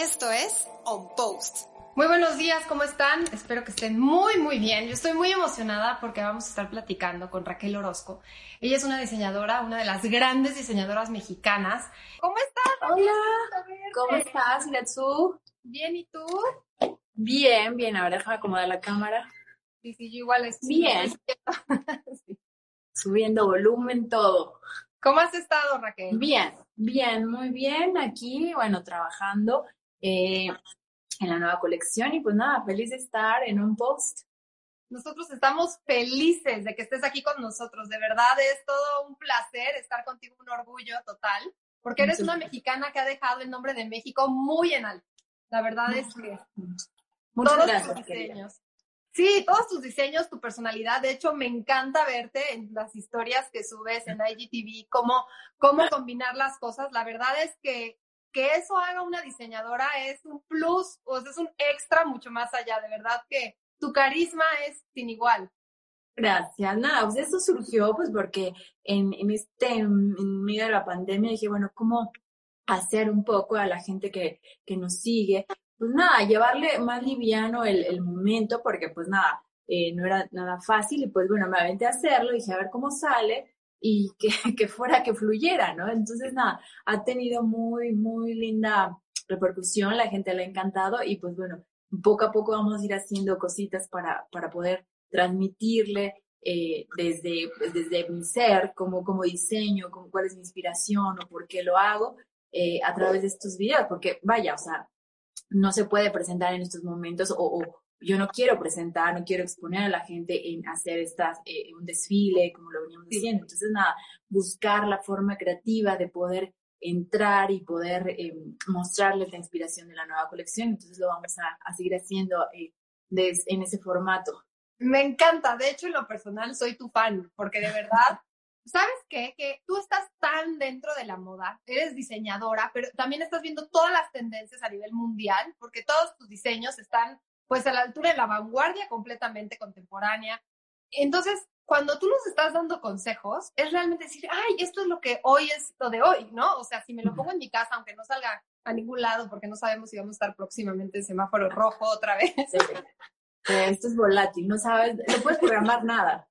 Esto es On Post. Muy buenos días, ¿cómo están? Espero que estén muy, muy bien. Yo estoy muy emocionada porque vamos a estar platicando con Raquel Orozco. Ella es una diseñadora, una de las grandes diseñadoras mexicanas. ¿Cómo estás? Hola, ¿cómo estás, Letsu? Bien, ¿y tú? Bien, bien. Ahora déjame acomodar la cámara. Sí, sí, yo igual estoy. Bien. Subiendo volumen, todo. ¿Cómo has estado, Raquel? Bien, bien, muy bien. Aquí, bueno, trabajando eh, en la nueva colección y pues nada, feliz de estar en un post. Nosotros estamos felices de que estés aquí con nosotros. De verdad es todo un placer estar contigo, un orgullo total, porque eres una mexicana que ha dejado el nombre de México muy en alto. La verdad es que Muchas todos gracias. tus querida. diseños. Sí, todos tus diseños, tu personalidad. De hecho, me encanta verte en las historias que subes en IGTV, cómo, cómo combinar las cosas. La verdad es que que eso haga una diseñadora es un plus, o sea, es un extra mucho más allá. De verdad que tu carisma es sin igual. Gracias. Nada, pues eso surgió pues porque en, en este, en medio de la pandemia dije, bueno, ¿cómo hacer un poco a la gente que, que nos sigue? Pues nada, llevarle más liviano el, el momento porque pues nada, eh, no era nada fácil y pues bueno, me aventé a hacerlo, dije a ver cómo sale y que, que fuera que fluyera, ¿no? Entonces nada, ha tenido muy, muy linda repercusión, la gente le ha encantado y pues bueno, poco a poco vamos a ir haciendo cositas para, para poder transmitirle eh, desde, pues, desde mi ser, como, como diseño, como cuál es mi inspiración o por qué lo hago eh, a través de estos videos, porque vaya, o sea, no se puede presentar en estos momentos o, o yo no quiero presentar, no quiero exponer a la gente en hacer estas, eh, un desfile, como lo veníamos diciendo. Entonces, nada, buscar la forma creativa de poder entrar y poder eh, mostrarles la inspiración de la nueva colección. Entonces, lo vamos a, a seguir haciendo eh, des- en ese formato. Me encanta. De hecho, en lo personal, soy tu fan, porque de verdad, ¿sabes qué? Que tú estás tan dentro de la moda, eres diseñadora, pero también estás viendo todas las tendencias a nivel mundial, porque todos tus diseños están pues a la altura de la vanguardia completamente contemporánea. Entonces, cuando tú nos estás dando consejos, es realmente decir, ay, esto es lo que hoy es lo de hoy, ¿no? O sea, si me lo pongo en mi casa, aunque no salga a ningún lado, porque no sabemos si vamos a estar próximamente en semáforo rojo otra vez, Eh, Esto es volátil, no sabes, no puedes programar nada.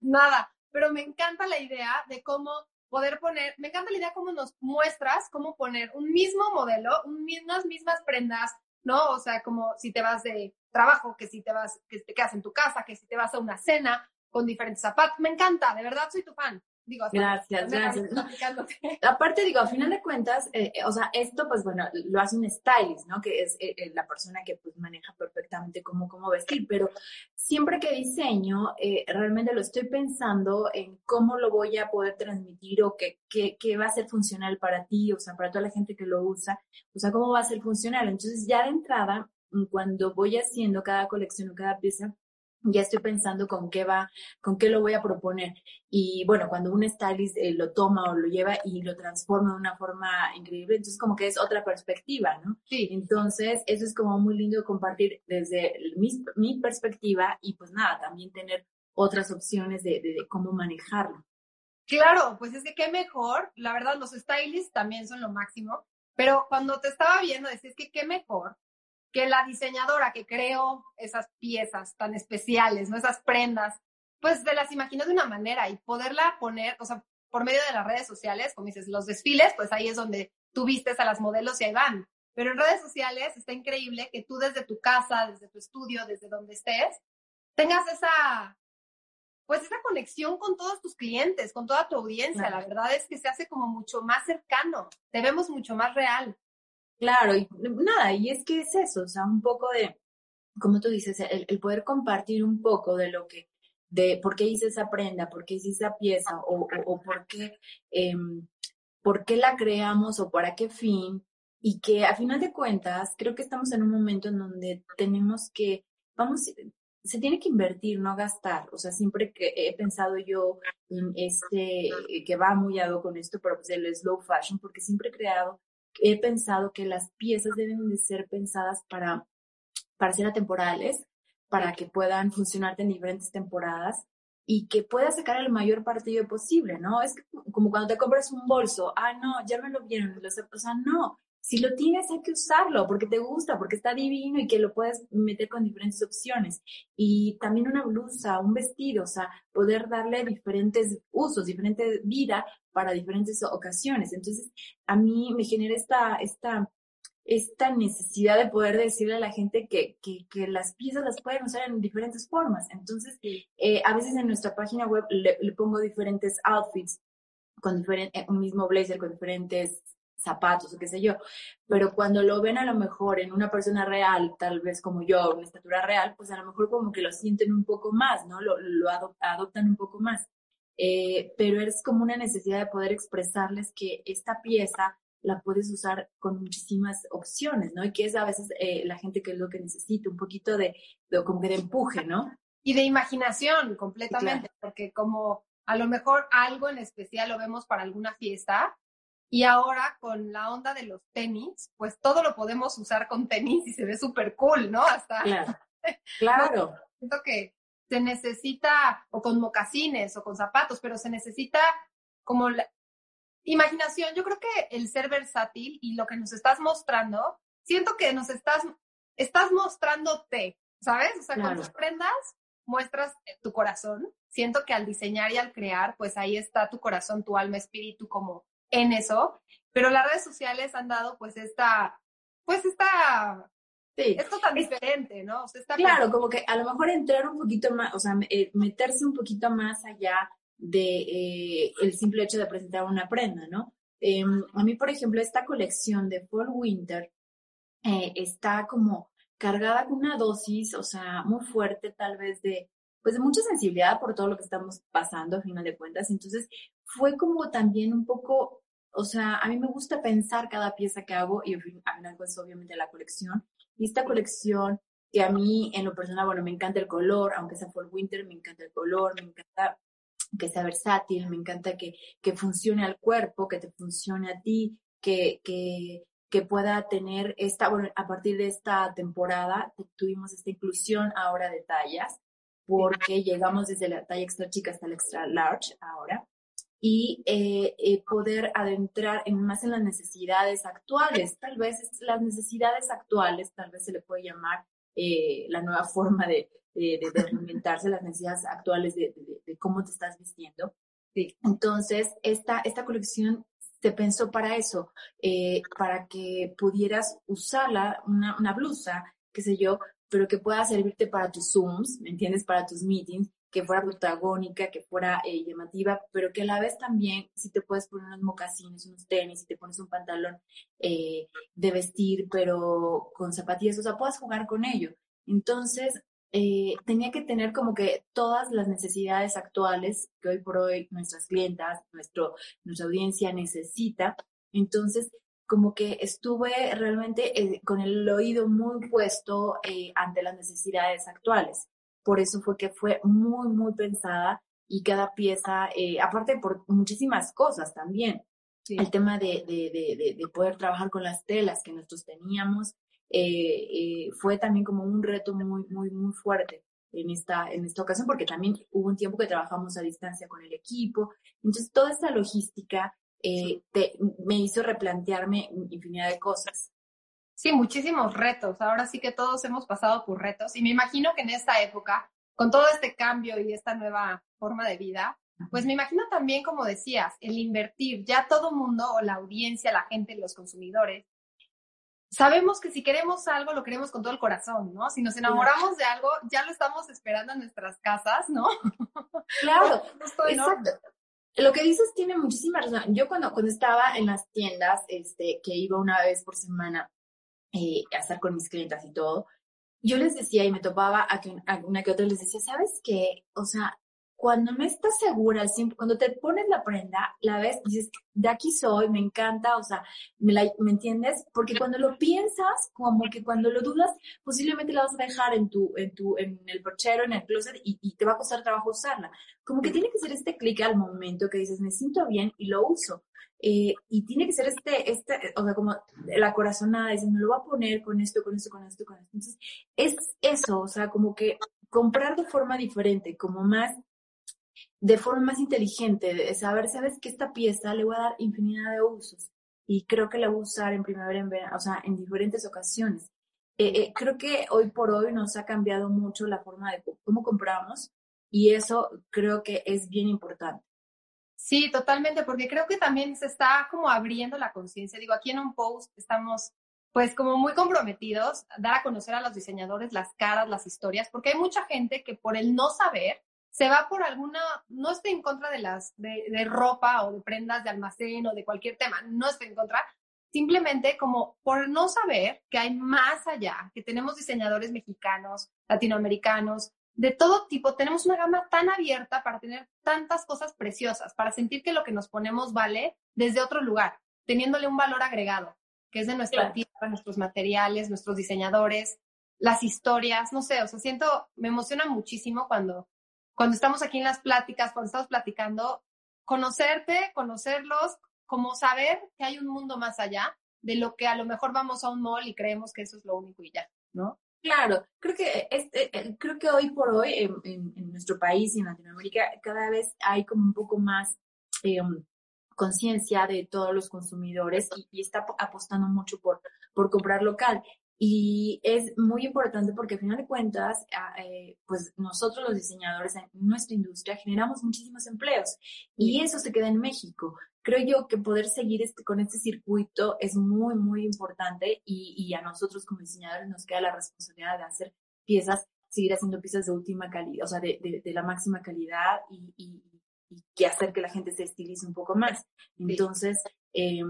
nada, pero me encanta la idea de cómo poder poner, me encanta la idea cómo nos muestras cómo poner un mismo modelo, unas mismas prendas, ¿no? O sea, como si te vas de trabajo, que si te vas, que te quedas en tu casa, que si te vas a una cena con diferentes zapatos. Me encanta, de verdad soy tu fan. Digo, Gracias, gracias. Aparte, digo, a final de cuentas, eh, eh, o sea, esto, pues bueno, lo hace un stylist, ¿no? Que es eh, la persona que pues maneja perfectamente cómo, cómo vestir, pero siempre que diseño, realmente lo estoy pensando en cómo lo voy a poder transmitir o qué, qué, qué va a ser funcional para ti, o sea, para toda la gente que lo usa, o sea, cómo va a ser funcional. Entonces, ya de entrada, cuando voy haciendo cada colección o cada pieza, ya estoy pensando con qué va, con qué lo voy a proponer. Y bueno, cuando un stylist eh, lo toma o lo lleva y lo transforma de una forma increíble, entonces como que es otra perspectiva, ¿no? Sí, Entonces, eso es como muy lindo compartir desde mi, mi perspectiva y pues nada, también tener otras opciones de, de- de cómo manejarlo. Claro, pues es que qué mejor, la verdad, los stylists también son lo máximo, pero cuando te estaba viendo, decís que qué mejor que la diseñadora que creó esas piezas tan especiales, ¿no? Esas prendas, pues te las imaginó de una manera y poderla poner, o sea, por medio de las redes sociales, como dices, los desfiles, pues ahí es donde tú vistes a las modelos y ahí van. Pero en redes sociales está increíble que tú desde tu casa, desde tu estudio, desde donde estés, tengas esa, pues esa conexión con todos tus clientes, con toda tu audiencia. Claro. La verdad es que se hace como mucho más cercano, te vemos mucho más real. Claro, y nada, y es que es eso, o sea, un poco de, como tú dices, el, poder compartir un poco de lo que, de por qué hice esa prenda, por qué hice esa pieza, o, o, por qué, em, por qué la creamos o para qué fin, y que a final de cuentas, creo que estamos en un momento en donde tenemos que, vamos, se tiene que invertir, no gastar. O sea, siempre que he pensado yo en este, eh, que va muy con esto, pero pues el slow fashion, porque siempre he creado, he pensado que las piezas deben de ser pensadas para, para ser atemporales, para que puedan funcionarte en diferentes temporadas y que puedas sacar el mayor partido posible, ¿no? Es como cuando te compras un bolso, ah, no, ya me lo vieron, o sea, no, si lo tienes hay que usarlo porque te gusta, porque está divino y que lo puedes meter con diferentes opciones. Y también una blusa, un vestido, o sea, poder darle diferentes usos, diferente vida para diferentes ocasiones. Entonces, a mí me genera esta, esta esta necesidad de poder decirle a la gente que, que, que, las piezas las pueden usar en diferentes formas. Entonces, eh, a veces en nuestra página web le, pongo diferentes outfits con diferente, un mismo blazer con diferentes zapatos o qué sé yo, pero cuando lo ven a lo mejor en una persona real, tal vez como yo, una estatura real, pues a lo mejor como que lo sienten un poco más, ¿no? Lo, lo adoptan un poco más. Eh, pero es como una necesidad de poder expresarles que esta pieza la puedes usar con muchísimas opciones, ¿no? Y que es a veces eh, la gente que es lo que necesita, un poquito de, de, como que de empuje, ¿no? Y de imaginación completamente, porque como a lo mejor algo en especial lo vemos para alguna fiesta y ahora con la onda de los tenis, pues todo lo podemos usar con tenis y se ve súper cool, ¿no? Hasta... Claro. claro. siento que se necesita, o con mocasines, o con zapatos, pero se necesita como la, imaginación, yo creo que el ser versátil y lo que nos estás mostrando, siento que nos estás, estás mostrándote, ¿sabes? O sea, con tus prendas muestras tu corazón. Siento que al diseñar y al crear, pues ahí está tu corazón, tu alma, espíritu como en eso. Pero las redes sociales han dado pues esta, pues esta Sí. Esto tan diferente, ¿no? O sea, está claro, como que a lo mejor entrar un poquito más, o sea, eh, meterse un poquito más allá de eh, el simple hecho de presentar una prenda, ¿no? Em, a mí, por ejemplo, esta colección de Fall Winter eh, está como cargada con una dosis, o sea, muy fuerte tal vez de, pues de mucha sensibilidad por todo lo que estamos pasando a final de cuentas. Entonces, fue como también un poco, o sea, a mí me gusta pensar cada pieza que hago y al final pues obviamente la colección. Y esta colección que a mí en lo personal, bueno, me encanta el color, aunque sea Fall Winter, me encanta el color, me encanta que sea versátil, me encanta que, que funcione al cuerpo, que te funcione a ti, que, que, que pueda tener esta, bueno, a partir de esta temporada tuvimos esta inclusión ahora de tallas, porque llegamos desde la talla extra chica hasta la extra large ahora, y eh, eh, poder adentrar en, más en las necesidades actuales. Tal vez las necesidades actuales, tal vez se le puede llamar eh, la nueva forma de, de, de, alimentarse, las necesidades actuales de, de, cómo te estás vistiendo. Sí. Entonces, esta, esta colección se pensó para eso, eh, para que pudieras usarla, una, una blusa, qué sé yo, pero que pueda servirte para tus Zooms, ¿me entiendes? Para tus meetings, que fuera protagónica, que fuera eh, llamativa, pero que a la vez también, si te puedes poner unos mocasines, unos tenis, si te pones un pantalón eh, de vestir, pero con zapatillas, o sea, puedas jugar con ello. Entonces, eh, tenía que tener como que todas las necesidades actuales que hoy por hoy nuestras clientas, nuestro, nuestra audiencia necesita. Entonces, como que estuve realmente con el oído muy puesto ante las necesidades actuales. Por eso fue que fue muy, muy pensada y cada pieza, aparte por muchísimas cosas también. El tema de, de, de, de, poder trabajar con las telas que nosotros teníamos, eh, eh, fue también como un reto muy, muy, muy fuerte en esta, en esta ocasión, porque también hubo un tiempo que trabajamos a distancia con el equipo. Entonces, toda esta logística eh, me hizo replantearme infinidad de cosas. Sí, muchísimos retos. Ahora sí que todos hemos pasado por retos y me imagino que en esta época, con todo este cambio y esta nueva forma de vida, pues me imagino también, como decías, el invertir, ya todo mundo o la audiencia, la gente, los consumidores, sabemos que si queremos algo, lo queremos con todo el corazón, ¿no? Si nos enamoramos de algo, ya lo estamos esperando en nuestras casas, ¿no? Claro, exacto. Lo que dices tiene muchísima razón. Yo cuando, cuando estaba en las tiendas, este, que iba una vez por semana eh, estar con mis clientes y todo, yo les decía y me topaba a, que, a una que otra les decía, ¿sabes qué? O sea, cuando no estás segura, cuando te pones la prenda, la ves y dices, de aquí soy, me encanta, o sea, ¿me, ¿me entiendes? Porque cuando lo piensas, como que cuando lo dudas, posiblemente la vas a dejar en tu, en tu, en el porchero, en el closet y, te va a costar trabajo usarla. Como que tiene que ser este clic al momento que dices, me siento bien y lo uso. Eh, y tiene que ser este, este, o sea, como la corazonada, dices, me lo voy a poner con esto, con esto, con esto, con esto. Entonces, es eso, o sea, como que comprar de forma diferente, como más de forma más inteligente, de saber, sabes que esta pieza le voy a dar infinidad de usos. y creo que la voy a usar en primavera, en verano, o sea, en diferentes ocasiones. Eh, eh, creo que hoy por hoy nos ha cambiado mucho la forma de cómo compramos y eso creo que es bien importante. Sí, totalmente, porque creo que también se está como abriendo la conciencia. Digo, aquí en un post estamos pues como muy comprometidos, dar a conocer a los diseñadores las caras, las historias, porque hay mucha gente que por el no saber se va por alguna, no estoy en contra de las, de, de ropa o de prendas de almacén o de cualquier tema, no estoy en contra, simplemente como por no saber que hay más allá, que tenemos diseñadores mexicanos, latinoamericanos, de todo tipo, tenemos una gama tan abierta para tener tantas cosas preciosas, para sentir que lo que nos ponemos vale desde otro lugar, teniéndole un valor agregado, que es de nuestra tierra, nuestros materiales, nuestros diseñadores, las historias, no sé, o sea, siento, me emociona muchísimo cuando, cuando estamos aquí en las pláticas, cuando estamos platicando, conocerte, conocerlos, como saber que hay un mundo más allá de lo que a lo mejor vamos a un mall y creemos que eso es lo único y ya, ¿no? Claro, creo que este, eh, creo que hoy por hoy en, nuestro país y en Latinoamérica cada vez hay como un poco más em, conciencia de todos los consumidores y, está apostando mucho por, por comprar local. Y es muy importante porque al final de cuentas, ah, eh, pues nosotros los diseñadores en nuestra industria generamos muchísimos empleos y eso se queda en México creo yo que poder seguir este, con este circuito es muy, muy importante y, y, a nosotros como diseñadores nos queda la responsabilidad de hacer piezas, seguir haciendo piezas de última calidad, o sea, de, de, de la máxima calidad y, y, y, que hacer que la gente se estilice un poco más. Entonces, eh,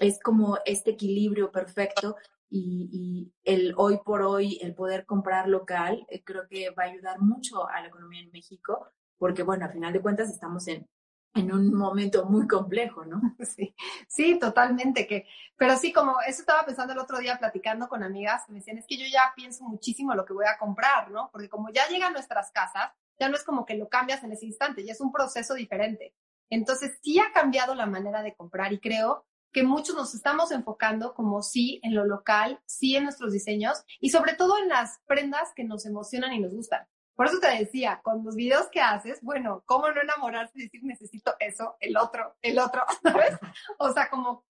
es como este equilibrio perfecto y, y, el hoy por hoy, el poder comprar local, eh, creo que va a ayudar mucho a la economía en México, porque bueno, al final de cuentas estamos en, en un momento muy complejo, ¿no? Sí, sí, totalmente. Que, pero sí, como eso estaba pensando el otro día platicando con amigas, me decían, es que yo ya pienso muchísimo lo que voy a comprar, ¿no? Porque como ya llega a nuestras casas, ya no es como que lo cambias en ese instante, ya es un proceso diferente. Entonces, sí ha cambiado la manera de comprar y creo que muchos nos estamos enfocando como sí en lo local, sí en nuestros diseños y sobre todo en las prendas que nos emocionan y nos gustan. Por eso te decía, con los videos que haces, bueno, ¿cómo no enamorarse y decir necesito eso, el otro, el otro, ¿sabes? O sea, como,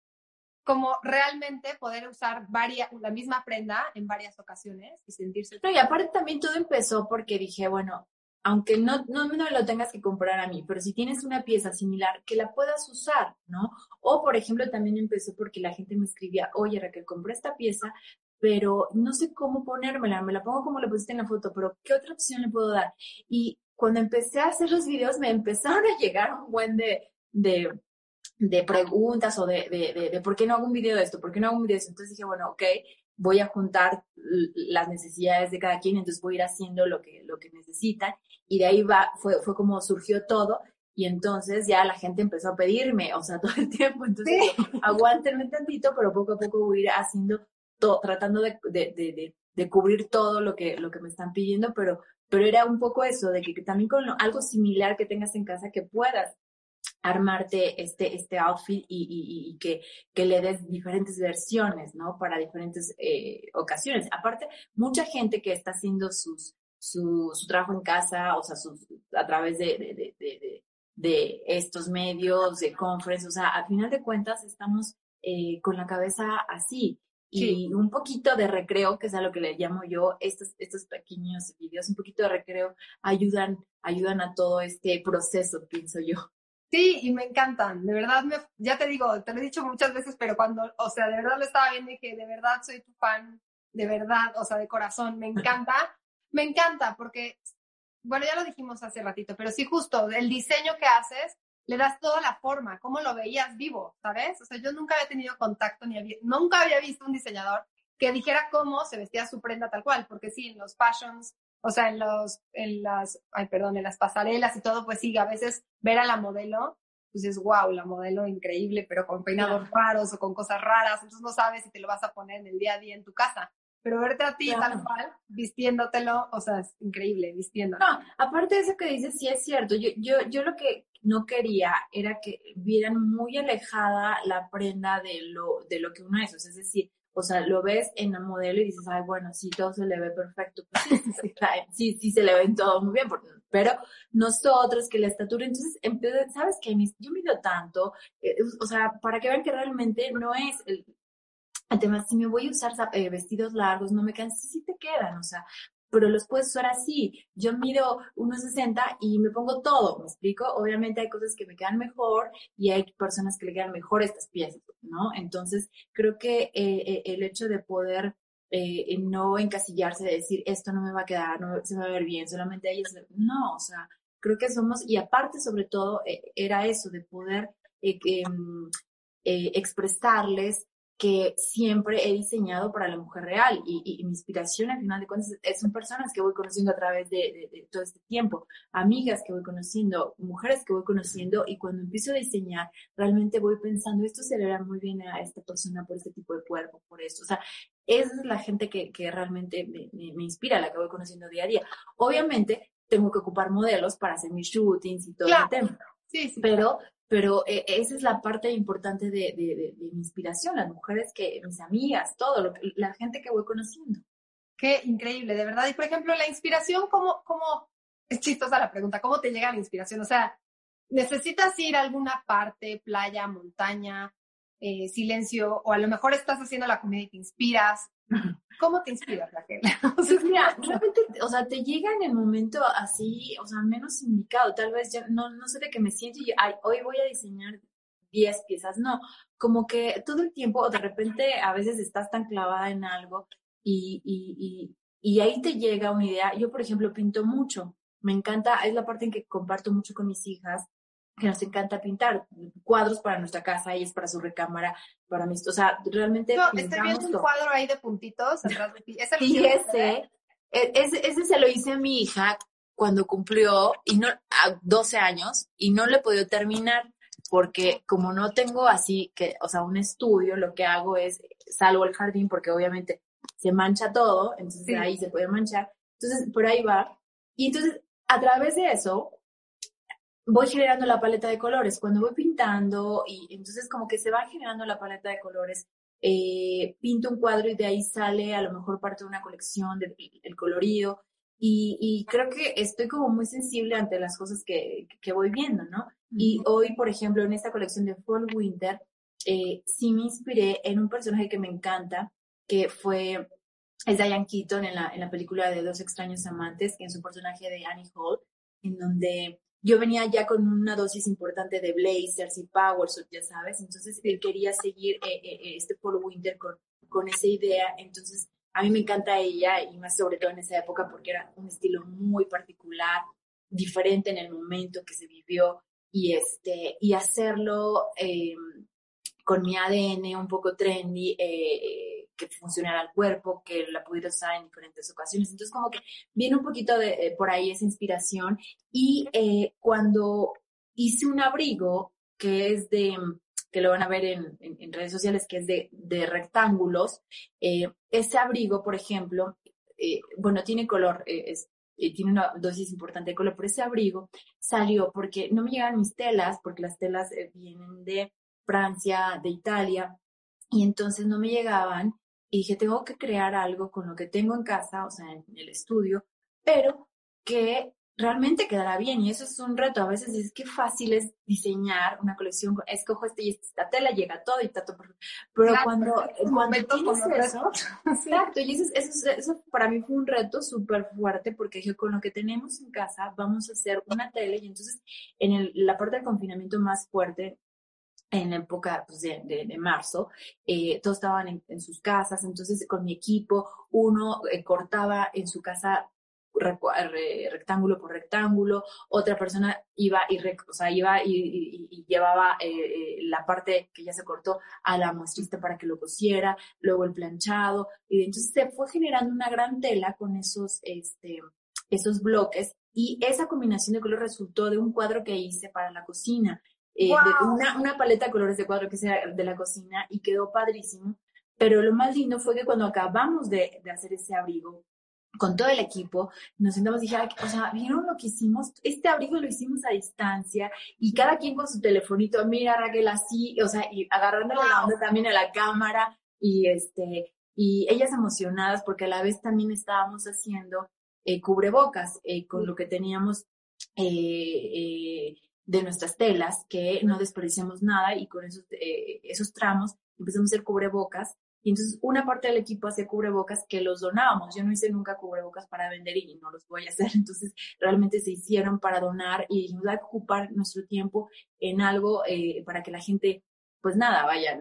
como realmente poder usar varias, la misma prenda en varias ocasiones y sentirse. No, y aparte también todo empezó porque dije, bueno, aunque no, no, no lo tengas que comprar a mí, pero si tienes una pieza similar, que la puedas usar, ¿no? O, por ejemplo, también empezó porque la gente me escribía, oye, Raquel, compré esta pieza, pero no sé cómo ponérmela, me la pongo como la pusiste en la foto, pero ¿qué otra opción le puedo dar? Y cuando empecé a hacer los videos me empezaron a llegar un buen de, de, de preguntas o de, de, de, por qué no hago un video de esto, por qué no hago un video de esto. Entonces dije, bueno, ok, voy a juntar las necesidades de cada quien, entonces voy a ir haciendo lo que, lo que necesitan. Y de ahí va, fue, fue como surgió todo. Y entonces ya la gente empezó a pedirme, o sea, todo el tiempo. Entonces, aguántenme tantito, pero poco a poco voy a ir haciendo tratando de, de, de, cubrir todo lo que, lo que me están pidiendo, pero, pero era un poco eso, de que, también con algo similar que tengas en casa que puedas armarte este, este outfit y, y, que, que, le des diferentes versiones, ¿no? Para diferentes eh, ocasiones. Aparte, mucha gente que está haciendo sus, su, su trabajo en casa, o sea, a través de, de, de, de, estos medios, de conference, o sea, al final de cuentas estamos eh, con la cabeza así y un poquito de recreo, que es a lo que le llamo yo, estos, estos pequeños videos, un poquito de recreo, ayudan, ayudan a todo este proceso, pienso yo. Sí, y me encantan, de verdad, me, ya te digo, te lo he dicho muchas veces, pero cuando, o sea, de verdad lo estaba viendo y que de verdad soy tu fan, de verdad, o sea, de corazón, me encanta, me encanta, porque, bueno, ya lo dijimos hace ratito, pero sí, justo, el diseño que haces le das toda la forma, cómo lo veías vivo, ¿sabes? O sea, yo nunca había tenido contacto ni había, nunca había visto un diseñador que dijera cómo se vestía su prenda tal cual, porque sí, en los fashions, o sea, en los, en las, ay, perdón, en las pasarelas y todo, pues sí, a veces ver a la modelo, pues es wow, la modelo increíble, pero con peinados raros o con cosas raras, entonces no sabes si te lo vas a poner en el día a día en tu casa pero verte a ti tal cual, vistiéndotelo, o sea, es increíble, vistiéndolo. No, aparte de eso que dices, sí es cierto. Yo, yo, yo lo que no quería era que vieran muy alejada la prenda de lo, de lo que uno es. es decir, o sea, lo ves en la modelo y dices, ay, bueno, sí, todo se le ve perfecto. Pues sí, sí, se le ven todo muy bien, pero nosotros que la estatura, entonces, ¿sabes qué? Yo mido tanto, eh, o sea, para que vean que realmente no es el, el tema, si me voy a usar eh, vestidos largos, no me quedan, sí, sí te quedan, o sea, pero los puedes usar así. Yo mido 1,60 y me pongo todo, ¿me explico? Obviamente hay cosas que me quedan mejor y hay personas que le quedan mejor estas piezas, ¿no? Entonces, creo que eh, eh, el hecho de poder eh, no encasillarse, de decir, esto no me va a quedar, no se va a ver bien, solamente a no, o sea, creo que somos, y aparte sobre todo, era eso, de poder em, expresarles que siempre he diseñado para la mujer real. Y, mi inspiración al final de cuentas son personas que voy conociendo a través de, todo este tiempo, amigas que voy conociendo, mujeres que voy conociendo. Y cuando empiezo a diseñar realmente voy pensando esto se le hará muy bien a esta persona por este tipo de cuerpo, por esto, o sea, esa es la gente que, que realmente me, me, inspira, la que voy conociendo día a día. Obviamente tengo que ocupar modelos para hacer mis shootings y todo el tema. Sí, sí, pero pero eh, esa es la parte importante de, mi inspiración, las mujeres que, mis amigas, todo, lo, la gente que voy conociendo. Qué increíble, de verdad. Y por ejemplo, la inspiración, ¿cómo, cómo, es chistosa la pregunta, ¿cómo te llega la inspiración? O sea, ¿necesitas ir a alguna parte, playa, montaña, eh, silencio, o a lo mejor estás haciendo la comedia y te inspiras? ¿Cómo te inspiras, Raquel? o sea, mira, realmente, o sea, te llega en el momento así, o sea, menos indicado, tal vez ya no, no sé de qué me siento y hoy voy a diseñar 10 piezas, no, como que todo el tiempo, o de repente a veces estás tan clavada en algo y, y, y ahí te llega una idea. Yo, por ejemplo, pinto mucho, me encanta, es la parte en que comparto mucho con mis hijas, que nos encanta pintar cuadros para nuestra casa, y es para su recámara, para mis, o sea, realmente no, estoy viendo un cuadro ahí de puntitos atrás de ti. ¿Es el sí, ese, e, ese, ese se lo hice a mi hija cuando cumplió y no, a 12 años y no le he podido terminar porque como no tengo así que, o sea, un estudio, lo que hago es salgo al jardín porque obviamente se mancha todo, entonces ahí se puede manchar. Entonces, por ahí va. Y entonces, a través de eso, voy generando la paleta de colores. Cuando voy pintando, y entonces como que se va generando la paleta de colores, eh, pinto un cuadro y de ahí sale a lo mejor parte de una colección del colorido. Y, creo que estoy como muy sensible ante las cosas que, que voy viendo, ¿no? Y hoy, por ejemplo, en esta colección de Fall Winter, eh, sí me inspiré en un personaje que me encanta, que fue, es Diane Keaton en la, en la película de Dos extraños amantes, que es un personaje de Annie Hall, en donde yo venía ya con una dosis importante de blazers y powersuit, ya sabes, entonces él quería seguir eh, eh, eh, este Polo Winter con, con esa idea, entonces a mí me encanta ella y más sobre todo en esa época porque era un estilo muy particular, diferente en el momento que se vivió y este y hacerlo con mi ADN un poco trendy que funcionara al cuerpo, que la pudiera usar en diferentes ocasiones. Entonces, como que viene un poquito de eh, por ahí esa inspiración. Y eh, cuando hice un abrigo que es de, que lo van a ver en, en, redes sociales, que es de, de rectángulos, eh, ese abrigo, por ejemplo, bueno, tiene color, es, tiene una dosis importante de color, pero ese abrigo salió porque no me llegan mis telas, porque las telas vienen de Francia, de Italia, y entonces no me llegaban y dije, tengo que crear algo con lo que tengo en casa, o sea, en el estudio, pero que realmente quedará bien. Y eso es un reto. A veces es que fácil es diseñar una colección, escojo este y esta tela, llega todo y perfecto. Pero cuando, cuando tienes eso, exacto, y eso, eso, eso, para mí fue un reto súper fuerte porque dije, con lo que tenemos en casa vamos a hacer una tela y entonces en el, la parte del confinamiento más fuerte, en época pues, de, marzo, eh, todos estaban en, sus casas, entonces con mi equipo, uno eh, cortaba en su casa rectángulo por rectángulo, otra persona iba y, o sea, iba y, llevaba eh, la parte que ya se cortó a la muestrista para que lo cosiera, luego el planchado, y entonces se fue generando una gran tela con esos, este, esos bloques, y esa combinación de color resultó de un cuadro que hice para la cocina. Eh, una, una, paleta de colores de cuadro que sea de la cocina y quedó padrísimo. Pero lo más lindo fue que cuando acabamos de, de hacer ese abrigo, con todo el equipo, nos sentamos y dije, o sea, ¿vieron lo que hicimos? Este abrigo lo hicimos a distancia y cada quien con su telefonito, mira Raquel así, o sea, y agarrándole la onda también a la cámara y este, y ellas emocionadas porque a la vez también estábamos haciendo eh, cubrebocas eh, con lo que teníamos eh, de nuestras telas, que no desperdiciamos nada y con esos, esos tramos empezamos a hacer cubrebocas y entonces una parte del equipo hacía cubrebocas que los donábamos. Yo no hice nunca cubrebocas para vender y no los voy a hacer. Entonces realmente se hicieron para donar y dijimos, que ocupar nuestro tiempo en algo eh, para que la gente, pues nada, vaya,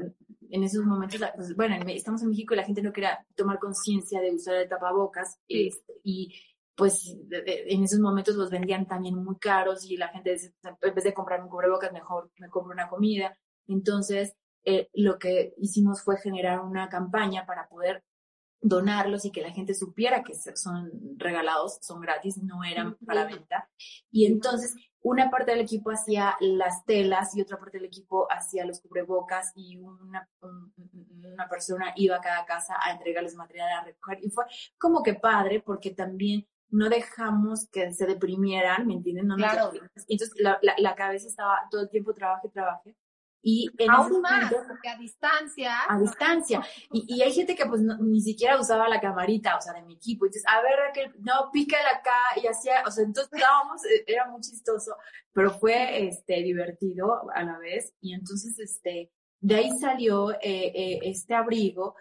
en esos momentos, pues, bueno, estamos en México y la gente no quería tomar conciencia de usar el tapabocas este, y pues en esos momentos los vendían también muy caros y la gente en vez de comprar un cubrebocas mejor me compro una comida. Entonces, eh, lo que hicimos fue generar una campaña para poder donarlos y que la gente supiera que son regalados, son gratis, no eran para venta. Y entonces una parte del equipo hacía las telas y otra parte del equipo hacía los cubrebocas y una, una persona iba a cada casa a entregarles material a recoger. Y fue como que padre porque también no dejamos que se deprimieran, ¿me entienden? No claro. Entonces la, la, la, cabeza estaba todo el tiempo trabaje, trabaje. Y en Aún más, porque a distancia. A distancia. Y, y hay gente que pues ni siquiera usaba la camarita, o sea, de mi equipo. Entonces, a ver, Raquel, no, pícale acá y hacía, o sea, entonces estábamos, e, era muy chistoso, pero fue, este, divertido a la vez. Y entonces, este, de ahí salió eh, eh, este abrigo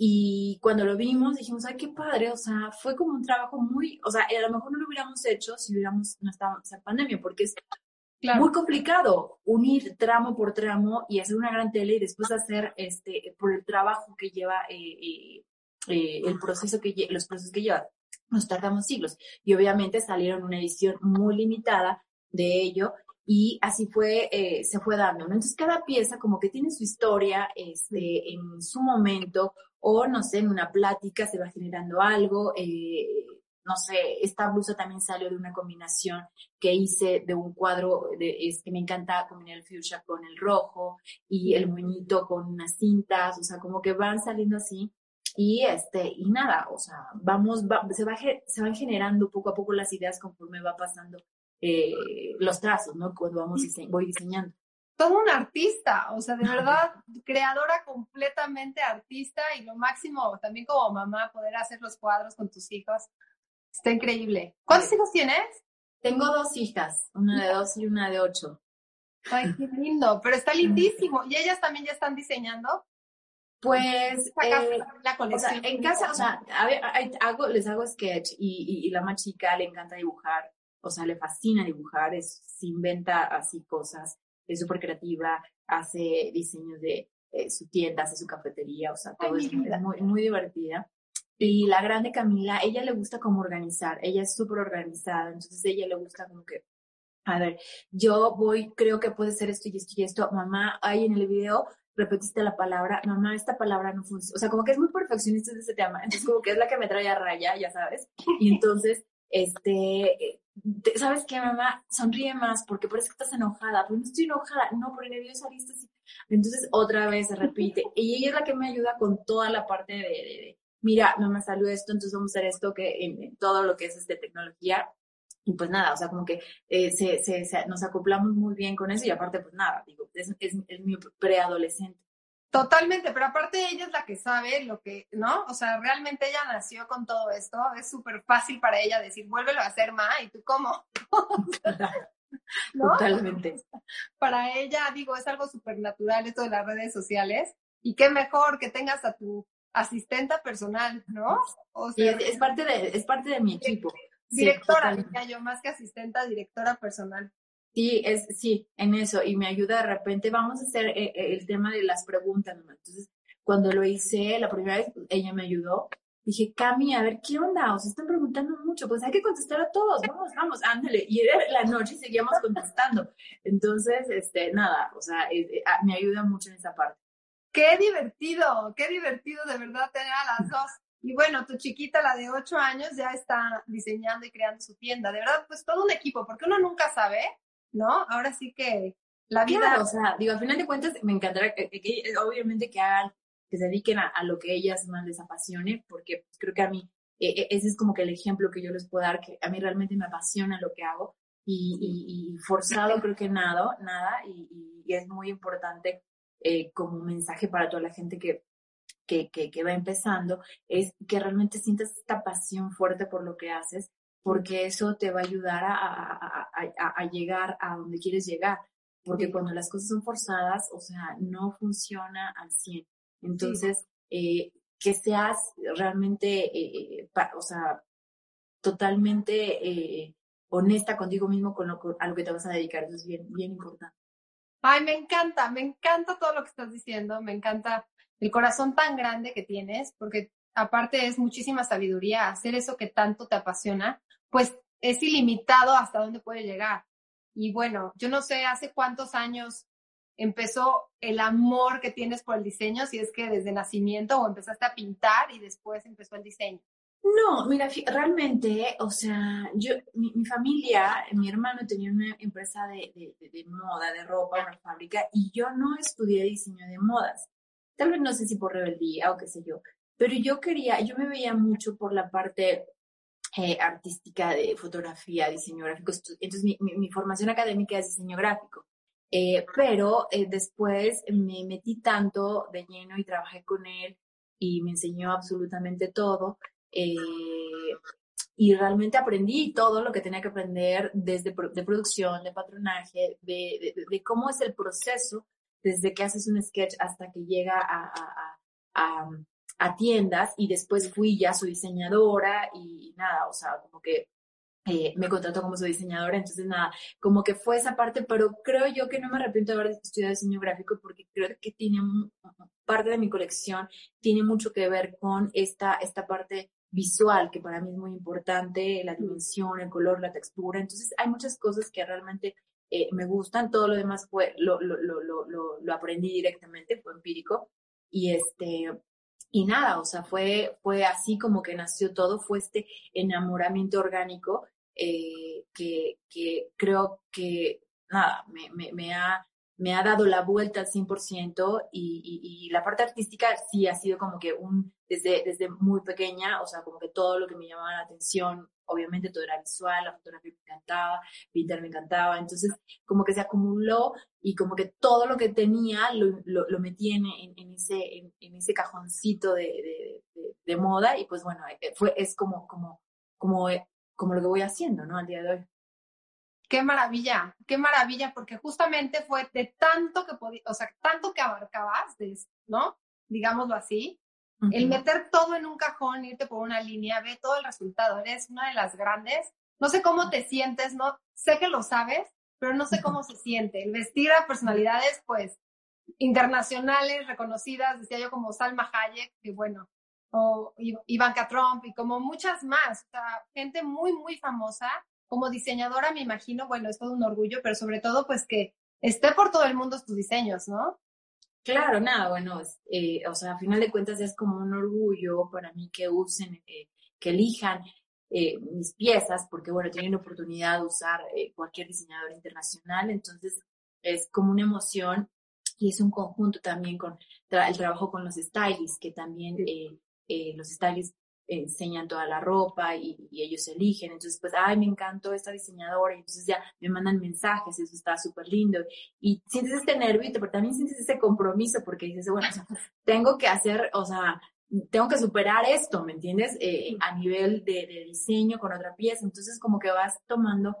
y cuando lo vimos dijimos, ay, qué padre, o sea, fue como un trabajo muy, o sea, a lo mejor no lo hubiéramos hecho si hubiéramos, no estábamos en pandemia, porque es muy complicado unir tramo por tramo y hacer una gran tele y después hacer este por el trabajo que lleva eh, eh, eh, el proceso que los procesos que lleva. Nos tardamos siglos y obviamente salieron una edición muy limitada de ello y así fue, se fue dando, ¿no? Entonces cada pieza como que tiene su historia, este, en su momento, o no sé, en una plática se va generando algo, eh, no sé, esta blusa también salió de una combinación que hice de un cuadro, de, es que me encanta combinar el fuchsia con el rojo y el moñito con unas cintas, o sea, como que van saliendo así. Y este, y nada, o sea, vamos, se, va, se van generando poco a poco las ideas conforme va pasando eh, los trazos, ¿no? Cuando vamos voy diseñando. Todo un artista, o sea, de verdad, creadora completamente artista y lo máximo también como mamá, poder hacer los cuadros con tus hijos. Está increíble. ¿Cuántos hijos tienes? Tengo dos hijas, una de dos y una de ocho. Ay, qué lindo, pero está lindísimo. ¿Y ellas también ya están diseñando? Pues eh, la colección. en casa, o sea, a ver, hago, les hago sketch y, y, la más chica le encanta dibujar, o sea, le fascina dibujar, es, se inventa así cosas, es súper creativa, hace diseños de eh, su tienda, hace su cafetería, o sea, todo es muy, muy divertida. Y la grande Camila, ella le gusta como organizar, ella es súper organizada, entonces ella le gusta como que, a ver, yo voy, creo que puede ser esto y esto y esto, mamá, ahí en el video repetiste la palabra, mamá, esta palabra no funciona, o sea, como que es muy perfeccionista de ese tema, entonces como que es la que me trae a raya, ya sabes, y entonces, este, ¿sabes qué, mamá? Sonríe más porque parece que estás enojada, pero no estoy enojada, no, por el video saliste así. Entonces otra vez se repite, y ella es la que me ayuda con toda la parte de mira, no me salió esto, entonces vamos a hacer esto que en, todo lo que es este tecnología. Y pues nada, o sea, como que eh, se, se, nos acoplamos muy bien con eso y aparte, pues nada, digo, es, es, es mi preadolescente. Totalmente, pero aparte ella es la que sabe lo que, ¿no? O sea, realmente ella nació con todo esto, es súper fácil para ella decir, vuélvelo a hacer, ma, ¿y tú cómo? Totalmente. Para ella, digo, es algo súper natural esto de las redes sociales y qué mejor que tengas a tu asistenta personal, ¿no? O sea, es, parte de, es parte de mi equipo. Directora, yo, más que asistenta, directora personal. Sí, es, sí, en eso, y me ayuda de repente, vamos a hacer eh, eh, el tema de las preguntas. Entonces, cuando lo hice la primera vez, ella me ayudó, dije, Cami, a ver, ¿qué onda? Os están preguntando mucho, pues hay que contestar a todos, vamos, vamos, ándale. Y era la noche y seguíamos contestando. Entonces, este, nada, o sea, eh, ah, me ayuda mucho en esa parte. Qué divertido, qué divertido de verdad tener a las dos. Y bueno, tu chiquita, la de ocho años, ya está diseñando y creando su tienda. De verdad, pues todo un equipo, porque uno nunca sabe, ¿no? Ahora sí que la vida... o sea, digo, al final de cuentas, me encantaría que, obviamente que hagan, que se dediquen a, lo que ellas más les apasione, porque pues, creo que a mí, e, e, ese es como que el ejemplo que yo les puedo dar, que a mí realmente me apasiona lo que hago. Y, forzado creo que nada, nada, y, y es muy importante eh, como mensaje para toda la gente que, que, que, que va empezando, es que realmente sientas esta pasión fuerte por lo que haces, porque eso te va a ayudar a, a, a, a llegar a donde quieres llegar. Porque cuando las cosas son forzadas, o sea, no funciona al 100. Entonces, eh, que seas realmente, eh, o sea, totalmente eh, honesta contigo mismo con lo, a lo que te vas a dedicar. Eso es bien, bien importante. Ay, me encanta, me encanta todo lo que estás diciendo, me encanta el corazón tan grande que tienes, porque aparte es muchísima sabiduría, hacer eso que tanto te apasiona, pues es ilimitado hasta dónde puede llegar. Y bueno, yo no sé hace cuántos años empezó el amor que tienes por el diseño, si es que desde nacimiento o empezaste a pintar y después empezó el diseño. No, mira, realmente, o sea, yo, mi, familia, mi hermano tenía una empresa de, de, moda, de ropa, una fábrica, y yo no estudié diseño de modas. Tal vez no sé si por rebeldía o qué sé yo, pero yo quería, yo me veía mucho por la parte eh, artística de fotografía, diseño gráfico. Entonces, mi, mi, formación académica es diseño gráfico. Eh, pero eh, después me metí tanto de lleno y trabajé con él y me enseñó absolutamente todo y realmente aprendí todo lo que tenía que aprender desde de producción, de patronaje, de, de, cómo es el proceso desde que haces un sketch hasta que llega a tiendas y después fui ya su diseñadora y nada, o sea, como que eh, me contrató como su diseñadora, entonces nada, como que fue esa parte, pero creo yo que no me arrepiento de haber estudiado diseño gráfico porque creo que tiene parte de mi colección, tiene mucho que ver con esta, esta parte visual, que para mí es muy importante, la dimensión, el color, la textura. Entonces, hay muchas cosas que realmente eh, me gustan. Todo lo demás fue, lo, lo, lo, lo, lo aprendí directamente, fue empírico. Y este, y nada, o sea, fue, fue así como que nació todo, fue este enamoramiento orgánico eh, que, que creo que, nada, me, me, me ha me ha dado la vuelta al 100% y, y, y, la parte artística sí ha sido como que un, desde, desde muy pequeña, o sea, como que todo lo que me llamaba la atención, obviamente todo era visual, la fotografía me encantaba, pintar me encantaba, entonces como que se acumuló y como que todo lo que tenía lo, lo, metí en, en, ese, en, ese cajoncito de, de, de, de, moda y pues bueno, eh, fue, es como, como, como, como lo que voy haciendo, ¿no? Al día de hoy. Qué maravilla, qué maravilla, porque justamente fue de tanto que podía, o sea, tanto que abarcabas, ¿no? Digámoslo así. El meter todo en un cajón, irte por una línea, ve todo el resultado. Eres una de las grandes. No sé cómo te sientes, no sé que lo sabes, pero no sé cómo se siente. El vestir a personalidades, pues, internacionales, reconocidas, decía yo como Salma Hayek, que bueno, o Ivanka Trump y como muchas más, o sea, gente muy, muy famosa como diseñadora me imagino, bueno, es todo un orgullo, pero sobre todo pues que esté por todo el mundo tus diseños, ¿no? Claro, nada, bueno, eh, o sea, a final de cuentas es como un orgullo para mí que usen, eh, que elijan eh, mis piezas, porque bueno, tienen la oportunidad de usar eh, cualquier diseñador internacional, entonces es como una emoción y es un conjunto también con el trabajo con los stylists, que también eh, los stylists enseñan toda la ropa y, ellos eligen. Entonces, pues, ay, me encantó esta diseñadora. Y entonces ya me mandan mensajes, eso está súper lindo. Y sientes este nervio, pero también sientes ese compromiso porque dices, bueno, tengo que hacer, o sea, tengo que superar esto, ¿me entiendes? Eh, a nivel de, de diseño con otra pieza. Entonces, como que vas tomando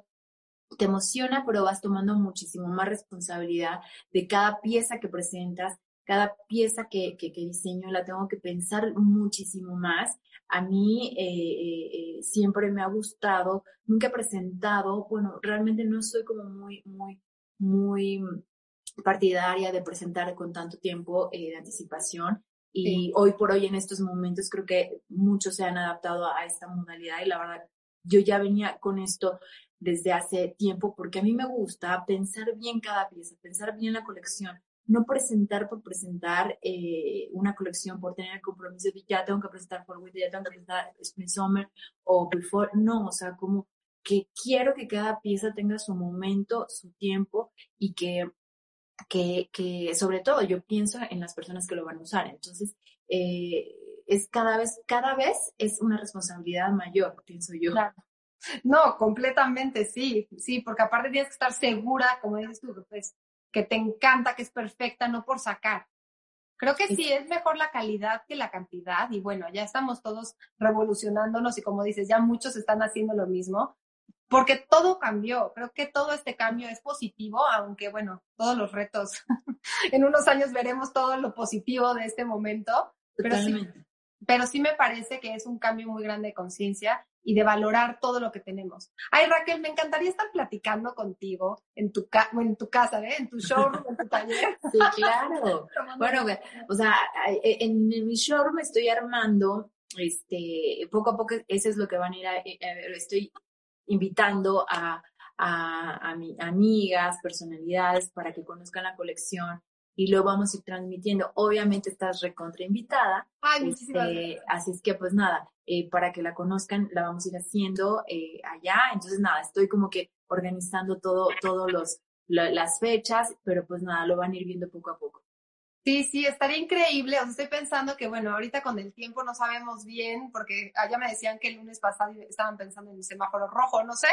te emociona, pero vas tomando muchísimo más responsabilidad de cada pieza que presentas, cada pieza que, que, que, diseño la tengo que pensar muchísimo más a mí eh, eh, eh, siempre me ha gustado, nunca he presentado, bueno, realmente no soy como muy, muy, muy partidaria de presentar con tanto tiempo de anticipación. Y hoy por hoy, en estos momentos, creo que muchos se han adaptado a esta modalidad y la verdad, yo ya venía con esto desde hace tiempo porque a mí me gusta pensar bien cada pieza, pensar bien la colección, no presentar por presentar eh, una colección, por tener el compromiso de ya tengo que presentar For Winter, ya tengo que presentar Spring Summer o Before, no, o sea, como que quiero que cada pieza tenga su momento, su tiempo y que, que, que sobre todo yo pienso en las personas que lo van a usar. Entonces, eh, es cada vez, cada vez es una responsabilidad mayor, pienso yo. Claro. No, completamente sí, sí, porque aparte tienes que estar segura, como dices tú, pues que te encanta, que es perfecta, no por sacar. Creo que sí es mejor la calidad que la cantidad y bueno, ya estamos todos revolucionándonos y como dices, ya muchos están haciendo lo mismo porque todo cambió. Creo que todo este cambio es positivo, aunque bueno, todos los retos, en unos años veremos todo lo positivo de este momento, pero sí, pero sí me parece que es un cambio muy grande de conciencia y de valorar todo lo que tenemos. Ay, Raquel, me encantaría estar platicando contigo en tu, en tu casa, ¿eh? en tu showroom, en tu taller. Sí, claro. bueno, o sea, e, en, mi showroom estoy armando, este, poco a poco, eso es lo que van a ir a, ver, estoy invitando a, a, a, mi, amigas, personalidades para que conozcan la colección, y lo vamos a ir transmitiendo. Obviamente estás recontra invitada. Ay, este, así es que pues nada, eh, para que la conozcan, la vamos a ir haciendo eh, allá. Entonces nada, estoy como que organizando todo, todos los, las fechas, pero pues nada, lo van a ir viendo poco a poco. Sí, sí, estaría increíble. O sea, estoy pensando que, bueno, ahorita con el tiempo no sabemos bien, porque allá me decían que el lunes pasado estaban pensando en el semáforo rojo, no sé,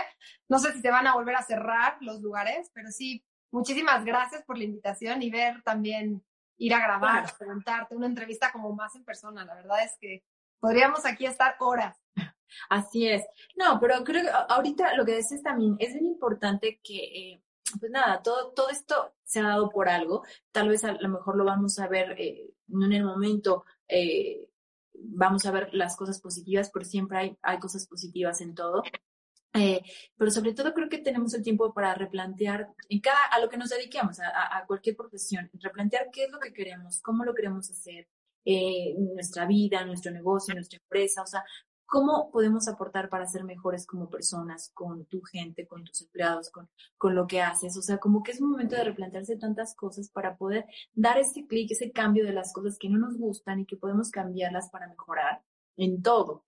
no sé si se van a volver a cerrar los lugares, pero sí, muchísimas gracias por la invitación y ver también, ir a grabar, preguntarte, una entrevista como más en persona. La verdad es que podríamos aquí estar horas. Así es. No, pero creo que ahorita lo que decís también es bien importante que, eh, pues nada, todo, todo esto se ha dado por algo. Tal vez a lo mejor lo vamos a ver eh, no en el momento. Eh, vamos a ver las cosas positivas, pero siempre hay, hay cosas positivas en todo. Eh, pero sobre todo creo que tenemos el tiempo para replantear en cada, a lo que nos dediquemos, a, a cualquier profesión, replantear qué es lo que queremos, cómo lo queremos hacer, eh, nuestra vida, nuestro negocio, nuestra empresa, o sea, cómo podemos aportar para ser mejores como personas, con tu gente, con tus empleados, con, con lo que haces. O sea, como que es un momento de replantearse tantas cosas para poder dar ese clic, ese cambio de las cosas que no nos gustan y que podemos cambiarlas para mejorar en todo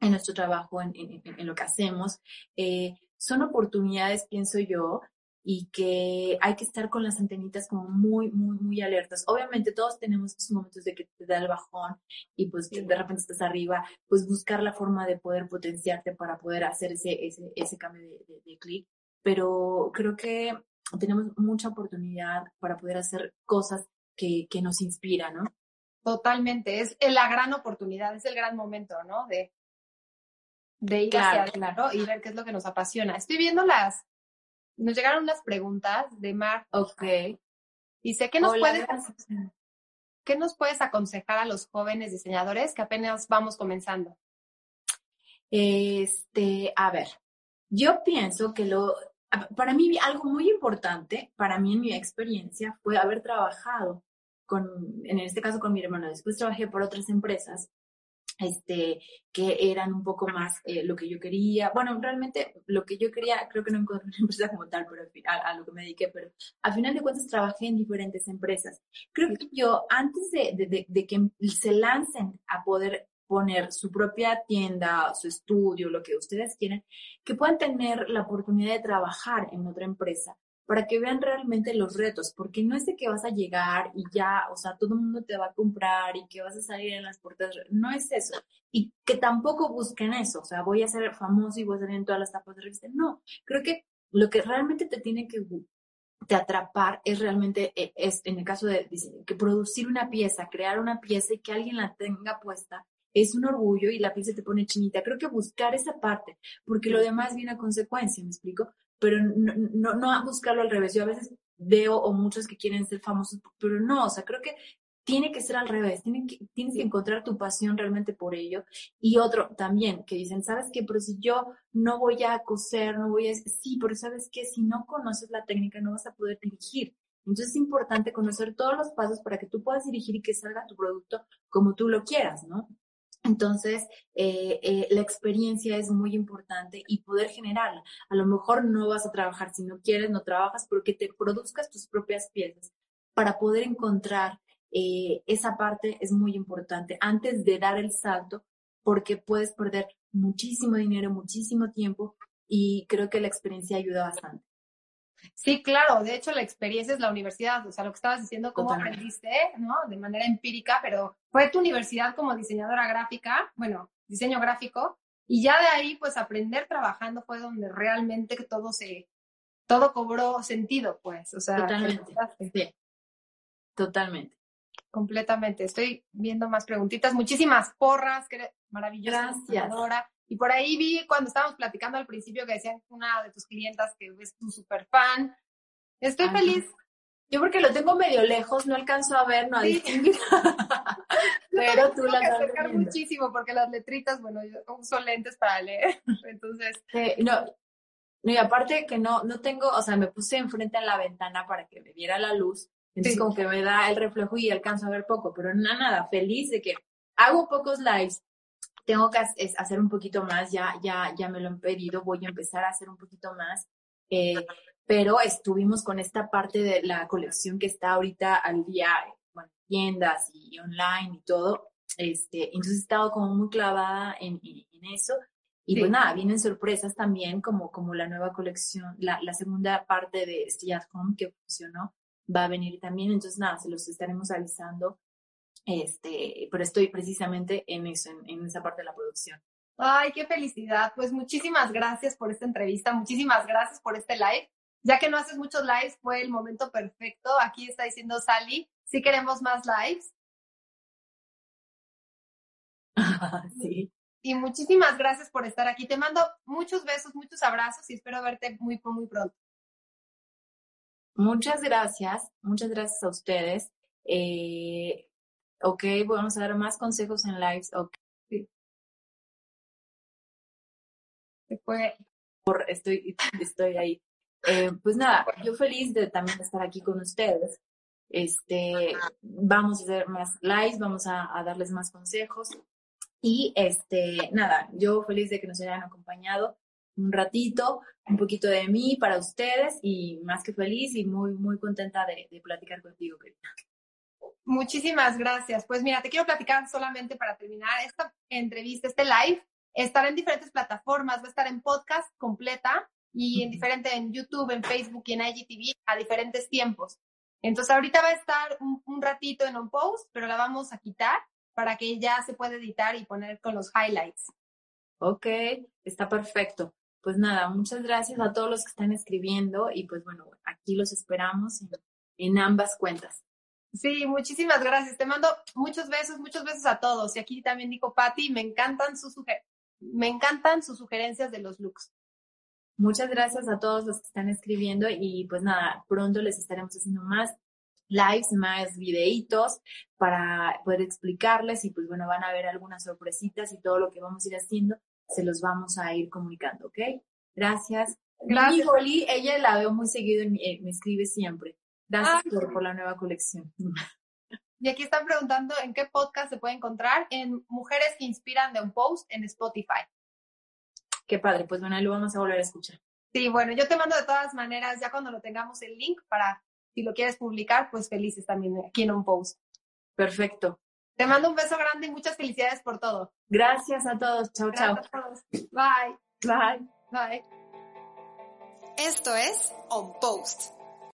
en nuestro trabajo, en, en, lo que hacemos, eh, son oportunidades, pienso yo, y que hay que estar con las antenitas como muy, muy, muy alertas. Obviamente todos tenemos esos momentos de que te da el bajón y pues de repente estás arriba, pues buscar la forma de poder potenciarte para poder hacer ese, ese, ese cambio de, de, clic. Pero creo que tenemos mucha oportunidad para poder hacer cosas que, que nos inspiran, ¿no? Totalmente, es la gran oportunidad, es el gran momento, ¿no? De, de ir hacia adelante y ver qué es lo que nos apasiona. Estoy viendo las, nos llegaron unas preguntas de Mar. Ok. Dice, ¿qué nos, puedes, ¿qué nos puedes aconsejar a los jóvenes diseñadores que apenas vamos comenzando? Este, a ver, yo pienso que lo, para mí algo muy importante, para mí en mi experiencia, fue haber trabajado con, en este caso con mi hermano, después trabajé por otras empresas este, que eran un poco más eh, lo que yo quería. Bueno, realmente lo que yo quería, creo que no encontré una empresa como tal, pero a lo que me dediqué, pero al final de cuentas trabajé en diferentes empresas. Creo que yo, antes de, de, de que se lancen a poder poner su propia tienda, su estudio, lo que ustedes quieran, que puedan tener la oportunidad de trabajar en otra empresa para que vean realmente los retos, porque no es de que vas a llegar y ya, o sea, todo el mundo te va a comprar y que vas a salir en las puertas, no es eso. Y que tampoco busquen eso, o sea, voy a ser famoso y voy a salir en todas las tapas de revista. No, creo que lo que realmente te tiene que te atrapar es realmente, eh, es, en el caso de que producir una pieza, crear una pieza y que alguien la tenga puesta, es un orgullo y la pieza te pone chinita. Creo que buscar esa parte, porque lo demás viene a consecuencia, ¿me explico? Pero no, no, no a buscarlo al revés. Yo a veces veo o muchos que quieren ser famosos, pero no, o sea, creo que tiene que ser al revés, tiene que, tienes que encontrar tu pasión realmente por ello. Y otro también, que dicen, ¿sabes qué? Pero si yo no voy a coser, no voy a... Sí, pero ¿sabes qué? Si no conoces la técnica, no vas a poder dirigir. Entonces es importante conocer todos los pasos para que tú puedas dirigir y que salga tu producto como tú lo quieras, ¿no? Entonces, eh, eh, la experiencia es muy importante y poder generarla. A lo mejor no vas a trabajar si no quieres, no trabajas, porque te produzcas tus propias piezas. Para poder encontrar eh, esa parte es muy importante antes de dar el salto, porque puedes perder muchísimo dinero, muchísimo tiempo y creo que la experiencia ayuda bastante. Sí, claro, de hecho la experiencia es la universidad, o sea, lo que estabas diciendo, cómo aprendiste, ¿no? De manera empírica, pero fue tu universidad como diseñadora gráfica, bueno, diseño gráfico, y ya de ahí, pues aprender trabajando fue donde realmente todo se, todo cobró sentido, pues, o sea. Totalmente. Sí. Totalmente. Completamente. Estoy viendo más preguntitas. Muchísimas porras, que maravillosa. Gracias. Y por ahí vi cuando estábamos platicando al principio que decían una de tus clientas que es tu super fan. Estoy feliz. Yo porque lo tengo medio lejos, no alcanzo a ver, no a distinguir. Pero tú las acercar muchísimo porque las letritas, bueno, yo uso lentes para leer. Entonces. no, no, y aparte que no, no tengo, o sea, me puse enfrente a la ventana para que me viera la luz entonces como que me da el reflejo y alcanzo a ver poco, pero nada, nada, feliz de que hago pocos lives. Tengo que hacer un poquito más, ya, ya, ya me lo han pedido, voy a empezar a hacer un poquito más. Eh, pero estuvimos con esta parte de la colección que está ahorita al día, bueno, tiendas y online y todo. Este, entonces he estado como muy clavada en, en, eso. Y pues nada, vienen sorpresas también, como, como la nueva colección, la, la segunda parte de Stay at Home que funcionó va a venir también. Entonces, nada, se los estaremos avisando. Este, pero estoy precisamente en eso, en, esa parte de la producción. Ay, qué felicidad. Pues muchísimas gracias por esta entrevista, muchísimas gracias por este live. Ya que no haces muchos lives, fue el momento perfecto. Aquí está diciendo Sally, si queremos más lives. sí. Y muchísimas gracias por estar aquí. Te mando muchos besos, muchos abrazos y espero verte muy, muy pronto. Muchas gracias, muchas gracias a ustedes. Eh, ok, vamos a dar más consejos en lives. Ok. fue. Por, estoy, estoy ahí. Eh, pues nada, yo feliz de también estar aquí con ustedes. Este, vamos a hacer más lives, vamos a, a darles más consejos. Y este, nada, yo feliz de que nos hayan acompañado un ratito, un poquito de mí para ustedes y más que feliz y muy, muy contenta de, platicar contigo, querida. Muchísimas gracias. Pues mira, te quiero platicar solamente para terminar esta entrevista, este live. Estará en diferentes plataformas, va a estar en podcast completa y en diferente en YouTube, en Facebook y en IGTV a diferentes tiempos. Entonces ahorita va a estar un, un ratito en un post, pero la vamos a quitar para que ya se pueda editar y poner con los highlights. Ok, está perfecto pues nada, muchas gracias a todos los que están escribiendo y pues bueno, aquí los esperamos en, ambas cuentas. Sí, muchísimas gracias. Te mando muchos besos, muchos besos a todos. Y aquí también dijo Patti, me encantan sus me encantan sus sugerencias de los looks. Muchas gracias a todos los que están escribiendo y pues nada, pronto les estaremos haciendo más lives, más videitos para poder explicarles y pues bueno, van a ver algunas sorpresitas y todo lo que vamos a ir haciendo se los vamos a ir comunicando, ¿ok? Gracias. Gracias. Mi ella la veo muy seguido, y me escribe siempre. Gracias por, por, la nueva colección. Y aquí están preguntando en qué podcast se puede encontrar. En Mujeres que Inspiran de un Post en Spotify. Qué padre, pues bueno, ahí lo vamos a volver a escuchar. Sí, bueno, yo te mando de todas maneras, ya cuando lo tengamos el link para, si lo quieres publicar, pues felices también aquí en un post. Perfecto. Te mando un beso grande y muchas felicidades por todo. Gracias a todos. Chao, chao. Bye. Bye. Bye. Esto es On Post.